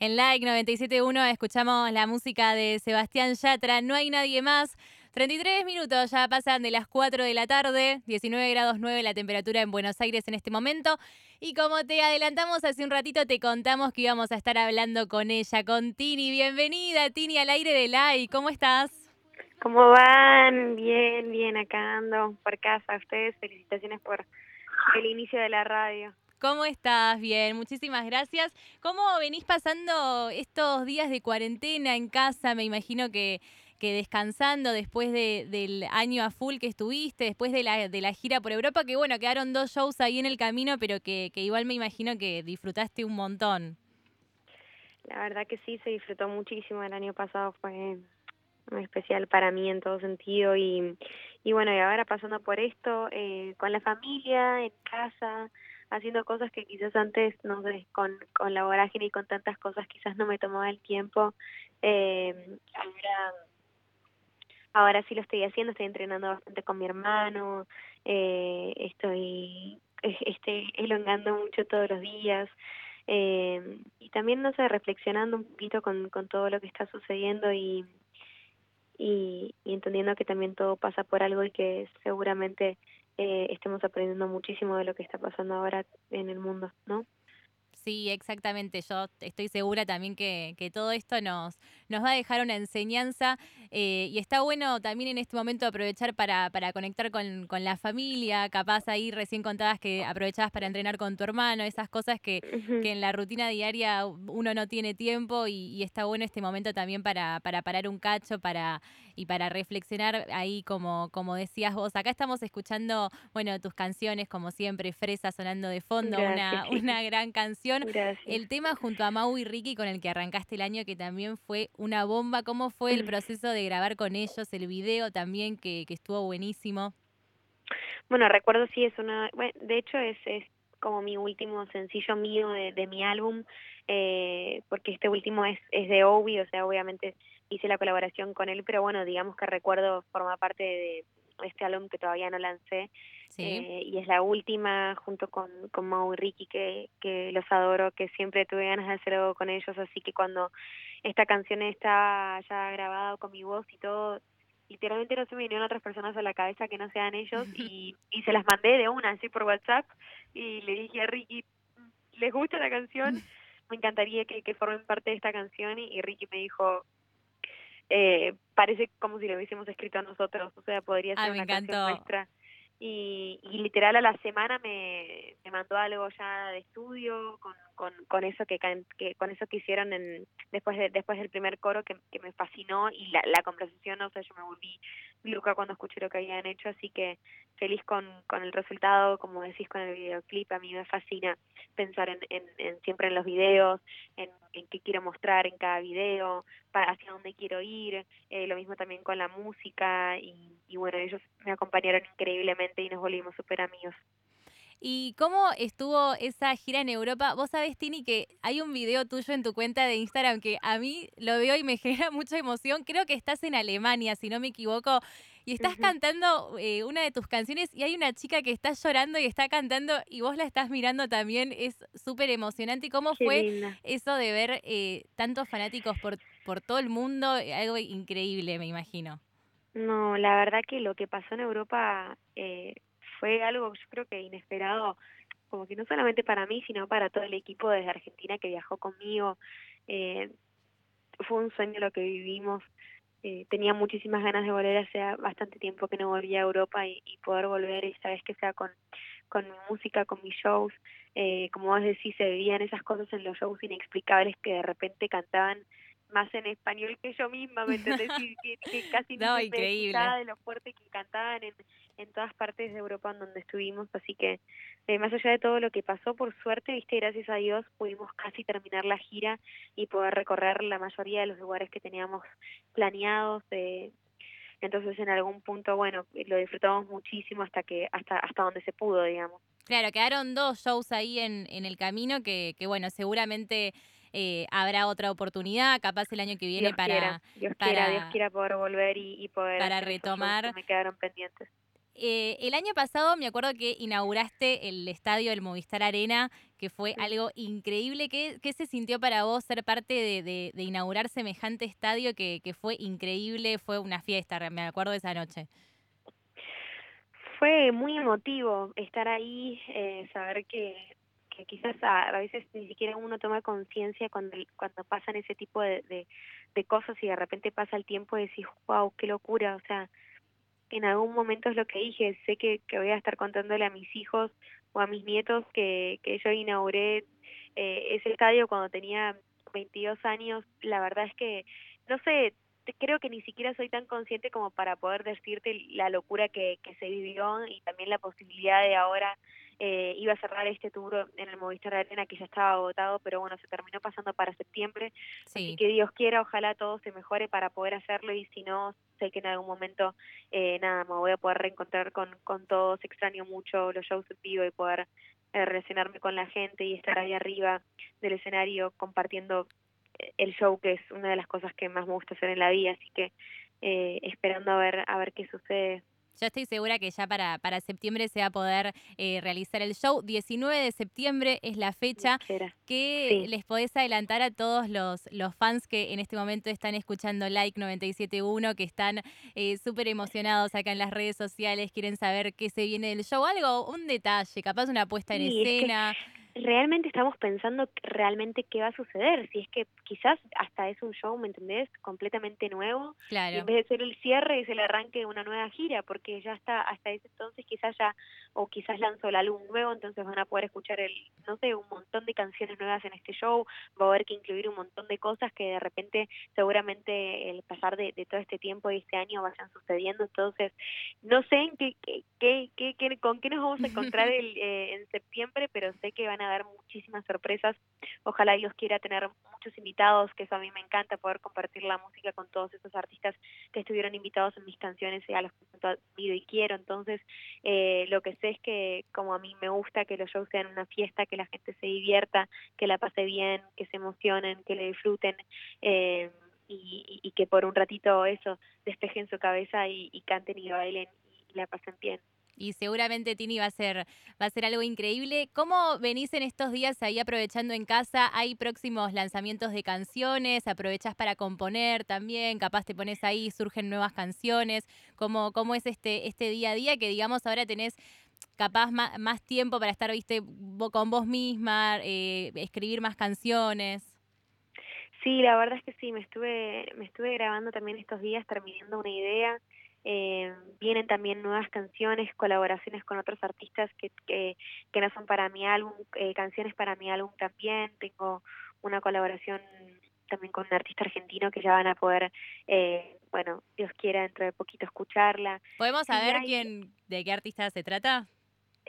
En Like 97.1 escuchamos la música de Sebastián Yatra, No hay nadie más. 33 minutos ya pasan de las 4 de la tarde, 19 grados 9 la temperatura en Buenos Aires en este momento. Y como te adelantamos hace un ratito, te contamos que íbamos a estar hablando con ella, con Tini. Bienvenida, Tini, al aire de Like. ¿Cómo estás? ¿Cómo van? Bien, bien, acá ando por casa. ustedes, felicitaciones por el inicio de la radio. ¿Cómo estás? Bien, muchísimas gracias. ¿Cómo venís pasando estos días de cuarentena en casa? Me imagino que, que descansando después de, del año a full que estuviste, después de la, de la gira por Europa, que bueno, quedaron dos shows ahí en el camino, pero que, igual me imagino que disfrutaste un montón. La verdad que sí, se disfrutó muchísimo. El año pasado fue muy especial para mí en todo sentido y, y bueno, y ahora pasando por esto, eh, con la familia, en casa, haciendo cosas que quizás antes, no sé, con, con la vorágine y con tantas cosas quizás no me tomaba el tiempo. Eh, ahora, ahora sí lo estoy haciendo, estoy entrenando bastante con mi hermano, eh, estoy, estoy elongando mucho todos los días. Eh, y también, no sé, reflexionando un poquito con, con todo lo que está sucediendo y, y entendiendo que también todo pasa por algo y que seguramente eh, estemos aprendiendo muchísimo de lo que está pasando ahora en el mundo, ¿no? Sí, exactamente. Yo estoy segura también que, que todo esto nos, nos va a dejar una enseñanza eh, y está bueno también en este momento aprovechar para, para conectar con, con, la familia, capaz ahí recién contabas que aprovechabas para entrenar con tu hermano, esas cosas que, que en la rutina diaria uno no tiene tiempo y, y, está bueno este momento también para, para parar un cacho para, y para reflexionar ahí como, como decías vos. Acá estamos escuchando, bueno, tus canciones como siempre, Fresa sonando de fondo, una, una gran canción. Gracias. El tema junto a Mau y Ricky con el que arrancaste el año, que también fue una bomba. ¿Cómo fue el proceso de grabar con ellos? El video también, que, que estuvo buenísimo. Bueno, recuerdo sí, es una... Bueno, de hecho, es, es como mi último sencillo mío de, de mi álbum, eh, porque este último es, es de Obi, o sea, obviamente hice la colaboración con él, pero bueno, digamos que recuerdo forma parte de este álbum que todavía no lancé, Sí. Eh, y es la última junto con, con Mau y Ricky que, que los adoro, que siempre tuve ganas de hacer algo con ellos, así que cuando esta canción está ya grabada con mi voz y todo, literalmente no se me vinieron otras personas a la cabeza que no sean ellos y, y se las mandé de una así por WhatsApp y le dije a Ricky, ¿les gusta la canción? Me encantaría que, que formen parte de esta canción y, y Ricky me dijo, eh, parece como si lo hubiésemos escrito a nosotros, o sea, podría ser ah, una encantó. canción nuestra y, y literal a la semana me, me mandó algo ya de estudio con, con, con eso que, que con eso que hicieron en, después de, después del primer coro que, que me fascinó y la, la conversación o sea yo me volví loca cuando escuché lo que habían hecho así que feliz con, con el resultado como decís con el videoclip a mí me fascina pensar en, en, en siempre en los videos en, en qué quiero mostrar en cada video para hacia dónde quiero ir eh, lo mismo también con la música y, y bueno ellos me acompañaron increíblemente y nos volvimos súper amigos. ¿Y cómo estuvo esa gira en Europa? Vos sabés, Tini, que hay un video tuyo en tu cuenta de Instagram que a mí lo veo y me genera mucha emoción. Creo que estás en Alemania, si no me equivoco, y estás uh -huh. cantando eh, una de tus canciones y hay una chica que está llorando y está cantando y vos la estás mirando también. Es súper emocionante. ¿Y cómo Qué fue linda. eso de ver eh, tantos fanáticos por, por todo el mundo? Algo increíble, me imagino. No, la verdad que lo que pasó en Europa eh, fue algo yo creo que inesperado, como que no solamente para mí, sino para todo el equipo desde Argentina que viajó conmigo. Eh, fue un sueño lo que vivimos. Eh, tenía muchísimas ganas de volver, hacía bastante tiempo que no volvía a Europa y, y poder volver esta vez que sea con, con mi música, con mis shows. Eh, como vos decís, se vivían esas cosas en los shows inexplicables que de repente cantaban más en español que yo misma, ¿me entendés? Y, que, que, casi no, increíble. de lo fuerte que cantaban en, en todas partes de Europa en donde estuvimos, así que eh, más allá de todo lo que pasó, por suerte, viste, gracias a Dios pudimos casi terminar la gira y poder recorrer la mayoría de los lugares que teníamos planeados, eh, entonces en algún punto, bueno, lo disfrutamos muchísimo hasta que hasta hasta donde se pudo, digamos. Claro, quedaron dos shows ahí en, en el camino que, que bueno, seguramente eh, habrá otra oportunidad, capaz el año que viene Dios para, quiera, Dios para, quiera, Dios quiera poder volver y, y poder para retomar. me quedaron pendientes. eh, el año pasado me acuerdo que inauguraste el estadio del Movistar Arena, que fue algo increíble. ¿Qué, ¿Qué, se sintió para vos ser parte de, de, inaugurar semejante estadio que, que, fue increíble? Fue una fiesta, me acuerdo de esa noche. Fue muy emotivo estar ahí, eh, saber que, que quizás a, veces ni siquiera uno toma conciencia cuando, cuando pasan ese tipo de, de, cosas y de repente pasa el tiempo y decís, wow, qué locura, o sea en algún momento es lo que dije, sé que, que voy a estar contándole a mis hijos o a mis nietos que, que yo inauguré eh, ese estadio cuando tenía 22 años, la verdad es que, no sé, creo que ni siquiera soy tan consciente como para poder decirte la locura que se vivió y también la posibilidad de ahora eh, iba a cerrar este tour en el Movistar Arena que ya estaba agotado, pero bueno, se terminó pasando para septiembre. Así que Dios quiera, ojalá todo se mejore para poder hacerlo y si no, sé que en algún momento, eh, nada, me voy a poder reencontrar con, con todos. Extraño mucho los shows en vivo y poder eh, relacionarme con la gente y estar ahí arriba del escenario compartiendo eh, el show, que es una de las cosas que más me gusta hacer en la vida. Así que eh, esperando a ver, a ver qué sucede yo estoy segura que ya para, para septiembre se va a poder eh, realizar el show. 19 de septiembre es la fecha. que les podés adelantar a todos los, los fans que en este momento están escuchando Like 971, que están eh, súper emocionados acá en las redes sociales, quieren saber qué se viene del show? Algo, un detalle, capaz una puesta en escena realmente estamos pensando realmente qué va a suceder, si es que quizás hasta es un show, ¿me entendés? Completamente nuevo, claro. y en vez de ser el cierre es el arranque de una nueva gira, porque ya está hasta ese entonces quizás ya, o quizás lanzó el álbum nuevo, entonces van a poder escuchar el, no sé, un montón de canciones nuevas en este show, va a haber que incluir un montón de cosas que de repente seguramente el pasar de, de todo este tiempo y este año vayan sucediendo, entonces no sé en qué, qué, qué, qué con qué nos vamos a encontrar el, eh, en septiembre, pero sé que van a haber muchísimas sorpresas. Ojalá Dios quiera tener muchos invitados, que eso a mí me encanta, poder compartir la música con todos esos artistas que estuvieron invitados en mis canciones y a los que he y quiero. Entonces, eh, lo que sé es que como a mí me gusta que los shows sean una fiesta, que la gente se divierta, que la pase bien, que se emocionen, que le disfruten. Eh, y, y, que por un ratito eso despejen su cabeza y, y canten y bailen la pasen bien y seguramente Tini va a ser va a ser algo increíble. ¿Cómo venís en estos días ahí aprovechando en casa? ¿Hay próximos lanzamientos de canciones? ¿Aprovechás para componer también? Capaz te pones ahí, surgen nuevas canciones. ¿Cómo, cómo es este, este día a día que digamos ahora tenés capaz más, más tiempo para estar, viste, con vos misma, eh, escribir más canciones? Sí, la verdad es que sí, me estuve, me estuve grabando también estos días terminando una idea eh, vienen también nuevas canciones, colaboraciones con otros artistas que, que, que no son para mi álbum, eh, canciones para mi álbum también. Tengo una colaboración también con un artista argentino que ya van a poder, eh, bueno, Dios quiera dentro de poquito escucharla. ¿Podemos saber quién, de qué artista se trata?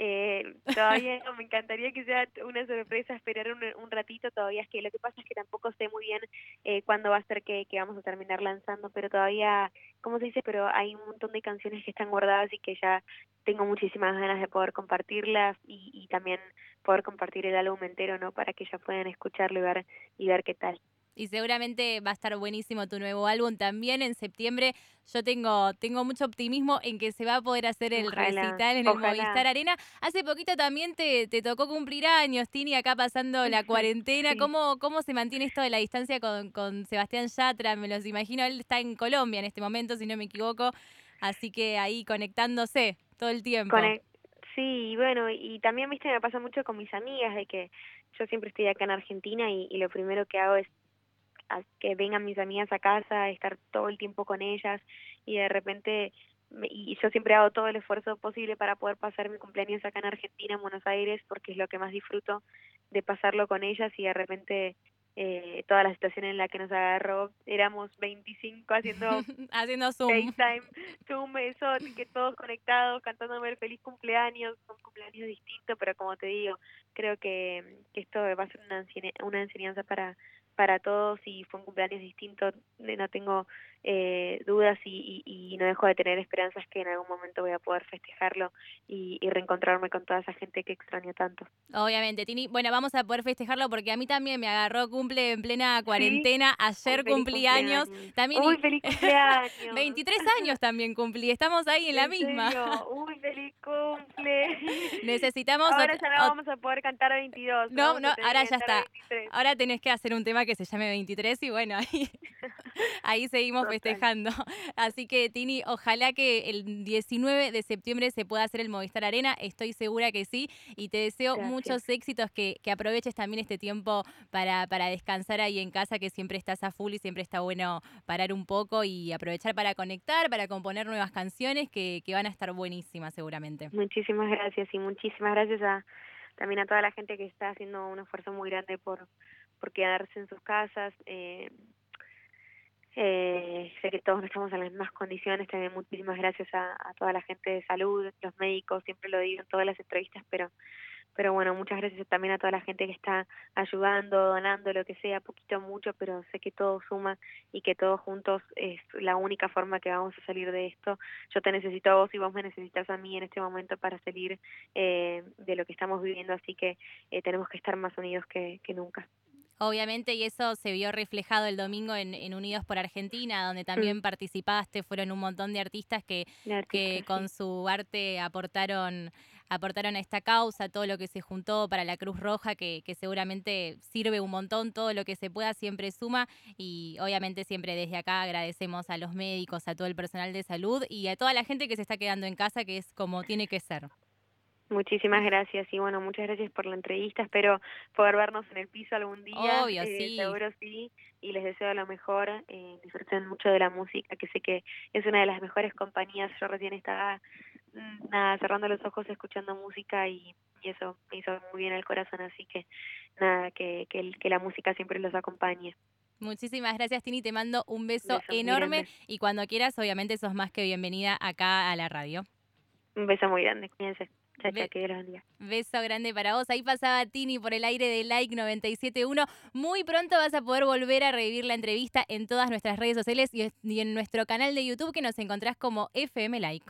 Eh, todavía me encantaría que sea una sorpresa, esperar un, un, ratito todavía. Es que lo que pasa es que tampoco sé muy bien eh, cuándo va a ser que, que, vamos a terminar lanzando, pero todavía, ¿cómo se dice? Pero hay un montón de canciones que están guardadas y que ya tengo muchísimas ganas de poder compartirlas y, y también poder compartir el álbum entero, ¿no? Para que ya puedan escucharlo y ver, y ver qué tal y seguramente va a estar buenísimo tu nuevo álbum también en septiembre. Yo tengo, tengo mucho optimismo en que se va a poder hacer el recital en el Movistar Arena. Hace poquito también te, te tocó cumplir años, Tini, acá pasando la cuarentena. ¿Cómo, ¿Cómo se mantiene esto de la distancia con, con Sebastián Yatra? Me los imagino, él está en Colombia en este momento, si no me equivoco. Así que ahí conectándose todo el tiempo. Sí, bueno, y también, viste, me pasa mucho con mis amigas de que yo siempre estoy acá en Argentina y, y lo primero que hago es a que vengan mis amigas a casa, a estar todo el tiempo con ellas y de repente y yo siempre hago todo el esfuerzo posible para poder pasar mi cumpleaños acá en Argentina, en Buenos Aires, porque es lo que más disfruto de pasarlo con ellas y de repente eh, toda la situación en la que nos agarró, éramos 25 haciendo, haciendo Zoom. FaceTime, Zoom, eso, que todos conectados, cantándome el feliz cumpleaños, un cumpleaños distinto, pero como te digo, creo que, que esto va a ser una, una enseñanza para para todos y fue un cumpleaños distinto, no tengo eh, dudas y, y, no dejo de tener esperanzas que en algún momento voy a poder festejarlo y, reencontrarme con toda esa gente que extraño tanto. Obviamente, Tini. Bueno, vamos a poder festejarlo porque a mí también me agarró cumple en plena cuarentena. Ayer cumplí años. También Uy, feliz cumpleaños. 23 años también cumplí. Estamos ahí en, la misma. Uy, feliz cumple. Necesitamos. Ahora ya no vamos a poder cantar a 22. No, no, ahora ya está. Ahora tenés que hacer un tema que se llame 23 y bueno, ahí, ahí seguimos festejando. Así que, Tini, ojalá que el 19 de septiembre se pueda hacer el Movistar Arena. Estoy segura que sí. Y te deseo muchos éxitos, que, que, aproveches también este tiempo para, para descansar ahí en casa, que siempre estás a full y siempre está bueno parar un poco y aprovechar para conectar, para componer nuevas canciones que, que van a estar buenísimas seguramente. Muchísimas gracias y muchísimas gracias a también a toda la gente que está haciendo un esfuerzo muy grande por, por quedarse en sus casas. Eh, eh, sé que todos estamos en las mismas condiciones, también muchísimas gracias a, toda la gente de salud, los médicos, siempre lo digo en todas las entrevistas, pero pero bueno, muchas gracias también a toda la gente que está ayudando, donando, lo que sea, poquito mucho, pero sé que todo suma y que todos juntos es la única forma que vamos a salir de esto. Yo te necesito a vos y vos me necesitas a mí en este momento para salir eh, de lo que estamos viviendo, así que eh, tenemos que estar más unidos que nunca. Obviamente, y eso se vio reflejado el domingo en, Unidos por Argentina, donde también participaste, fueron un montón de artistas que, que con su arte aportaron aportaron a esta causa, todo lo que se juntó para la Cruz Roja, que, que, seguramente sirve un montón, todo lo que se pueda siempre suma y obviamente siempre desde acá agradecemos a los médicos, a todo el personal de salud y a toda la gente que se está quedando en casa, que es como tiene que ser. Muchísimas gracias y bueno, muchas gracias por la entrevista. Espero poder vernos en el piso algún día. Obvio, eh, sí. Seguro sí. Y les deseo lo mejor. Eh, disfruten mucho de la música, que sé que es una de las mejores compañías. Yo recién estaba mm, nada, cerrando los ojos escuchando música y, eso me hizo muy bien el corazón. Así que nada, que, que, que la música siempre los acompañe. Muchísimas gracias, Tini. Te mando un beso, enorme y cuando quieras, obviamente, sos más que bienvenida acá a la radio. Un beso muy grande. Cuídense. Beso grande para vos. Ahí pasaba Tini por el aire de Like 971. Muy pronto vas a poder volver a revivir la entrevista en todas nuestras redes sociales y en nuestro canal de YouTube que nos encontrás como FM Like.